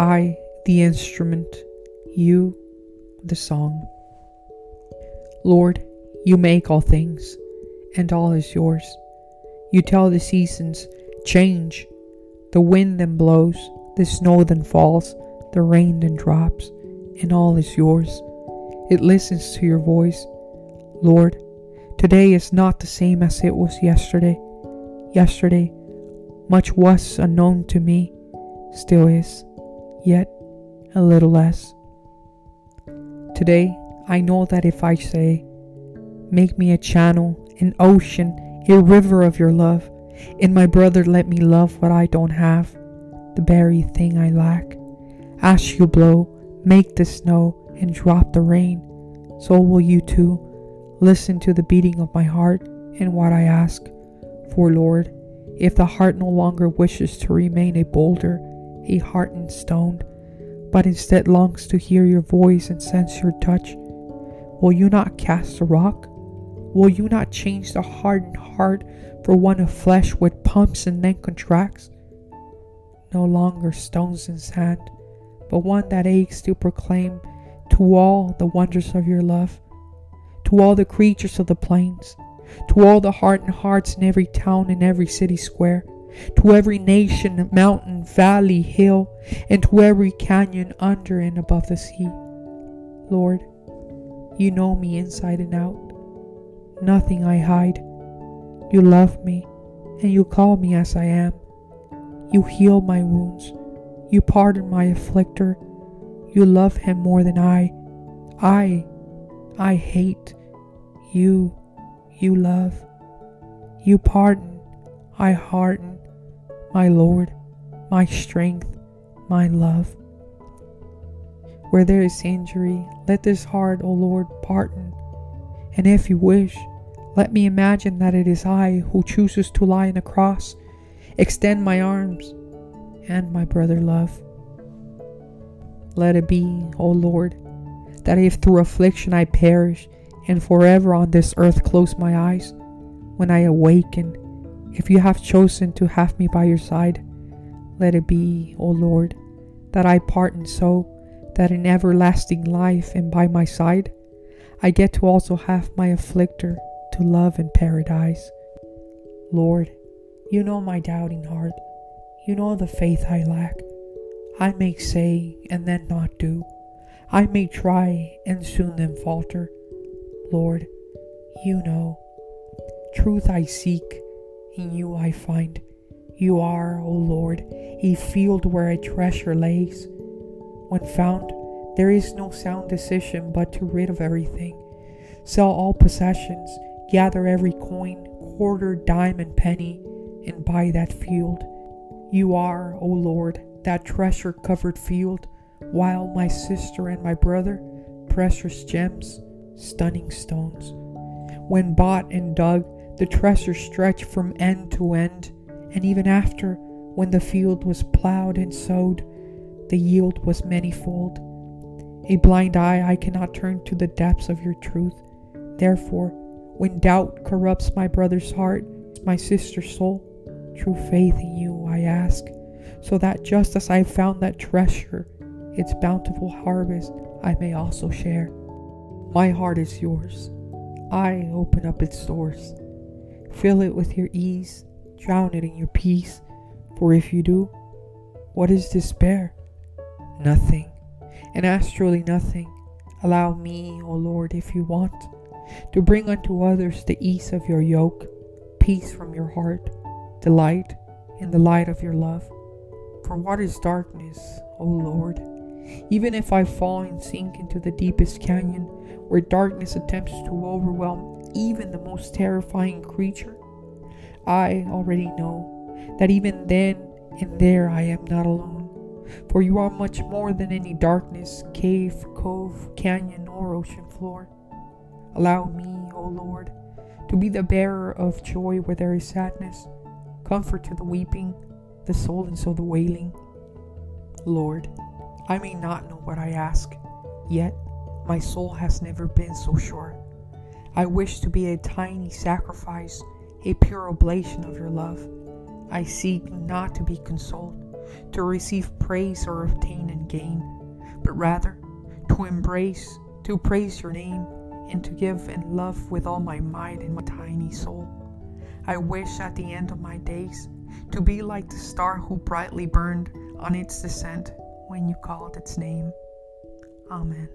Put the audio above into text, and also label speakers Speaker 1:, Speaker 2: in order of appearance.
Speaker 1: I, the instrument, you, the song. Lord, you make all things, and all is yours. You tell the seasons, change. The wind then blows, the snow then falls, the rain then drops, and all is yours. It listens to your voice. Lord, today is not the same as it was yesterday. Yesterday, much was unknown to me, still is, yet a little less. Today, I know that if I say, Make me a channel, an ocean, a river of your love, and my brother, let me love what I don't have, the very thing I lack. As you blow, make the snow and drop the rain, so will you too. Listen to the beating of my heart and what I ask. For Lord, if the heart no longer wishes to remain a boulder, a hardened stone, but instead longs to hear your voice and sense your touch, will you not cast a rock? Will you not change the hardened heart for one of flesh which pumps and then contracts? No longer stones and sand, but one that aches to proclaim to all the wonders of your love, to all the creatures of the plains, to all the hardened hearts in every town and every city square, to every nation, mountain, valley, hill, and to every canyon under and above the sea. Lord, you know me inside and out nothing I hide. You love me, and you call me as I am. You heal my wounds. You pardon my afflictor. You love him more than I. I, I hate. You, you love. You pardon. I harden. My Lord, my strength, my love. Where there is injury, let this heart, O Lord, pardon. And if you wish, let me imagine that it is I who chooses to lie on a cross, extend my arms, and my brother love. Let it be, O Lord, that if through affliction I perish, and forever on this earth close my eyes, when I awaken, if you have chosen to have me by your side, let it be, O Lord, that I pardon so that in everlasting life and by my side, I get to also have my afflictor to love in paradise. Lord, you know my doubting heart. You know the faith I lack. I may say and then not do. I may try and soon then falter. Lord, you know. Truth I seek, in you I find. You are, O Lord, a field where a treasure lays. When found, there is no sound decision but to rid of everything. Sell all possessions gather every coin, quarter, dime, and penny, and buy that field. You are, O Lord, that treasure covered field, while my sister and my brother, precious gems, stunning stones. When bought and dug, the treasure stretched from end to end, and even after, when the field was plowed and sowed, the yield was manifold. A blind eye I cannot turn to the depths of your truth. Therefore, when doubt corrupts my brother's heart, my sister's soul, true faith in you I ask, so that just as I have found that treasure, its bountiful harvest, I may also share. My heart is yours. I open up its doors. Fill it with your ease, drown it in your peace, for if you do, what is despair? Nothing, and as truly nothing. Allow me, O Lord, if you want to bring unto others the ease of your yoke, peace from your heart, delight in the light of your love. For what is darkness, O Lord? Even if I fall and sink into the deepest canyon, where darkness attempts to overwhelm even the most terrifying creature, I already know that even then and there I am not alone. For you are much more than any darkness, cave, cove, canyon, or ocean floor. Allow me, O Lord, to be the bearer of joy where there is sadness, comfort to the weeping, the solace of the wailing. Lord, I may not know what I ask, yet my soul has never been so sure. I wish to be a tiny sacrifice, a pure oblation of your love. I seek not to be consoled, to receive praise or obtain and gain, but rather to embrace, to praise your name, and to give and love with all my might and my tiny soul. I wish at the end of my days to be like the star who brightly burned on its descent when you called its name. Amen.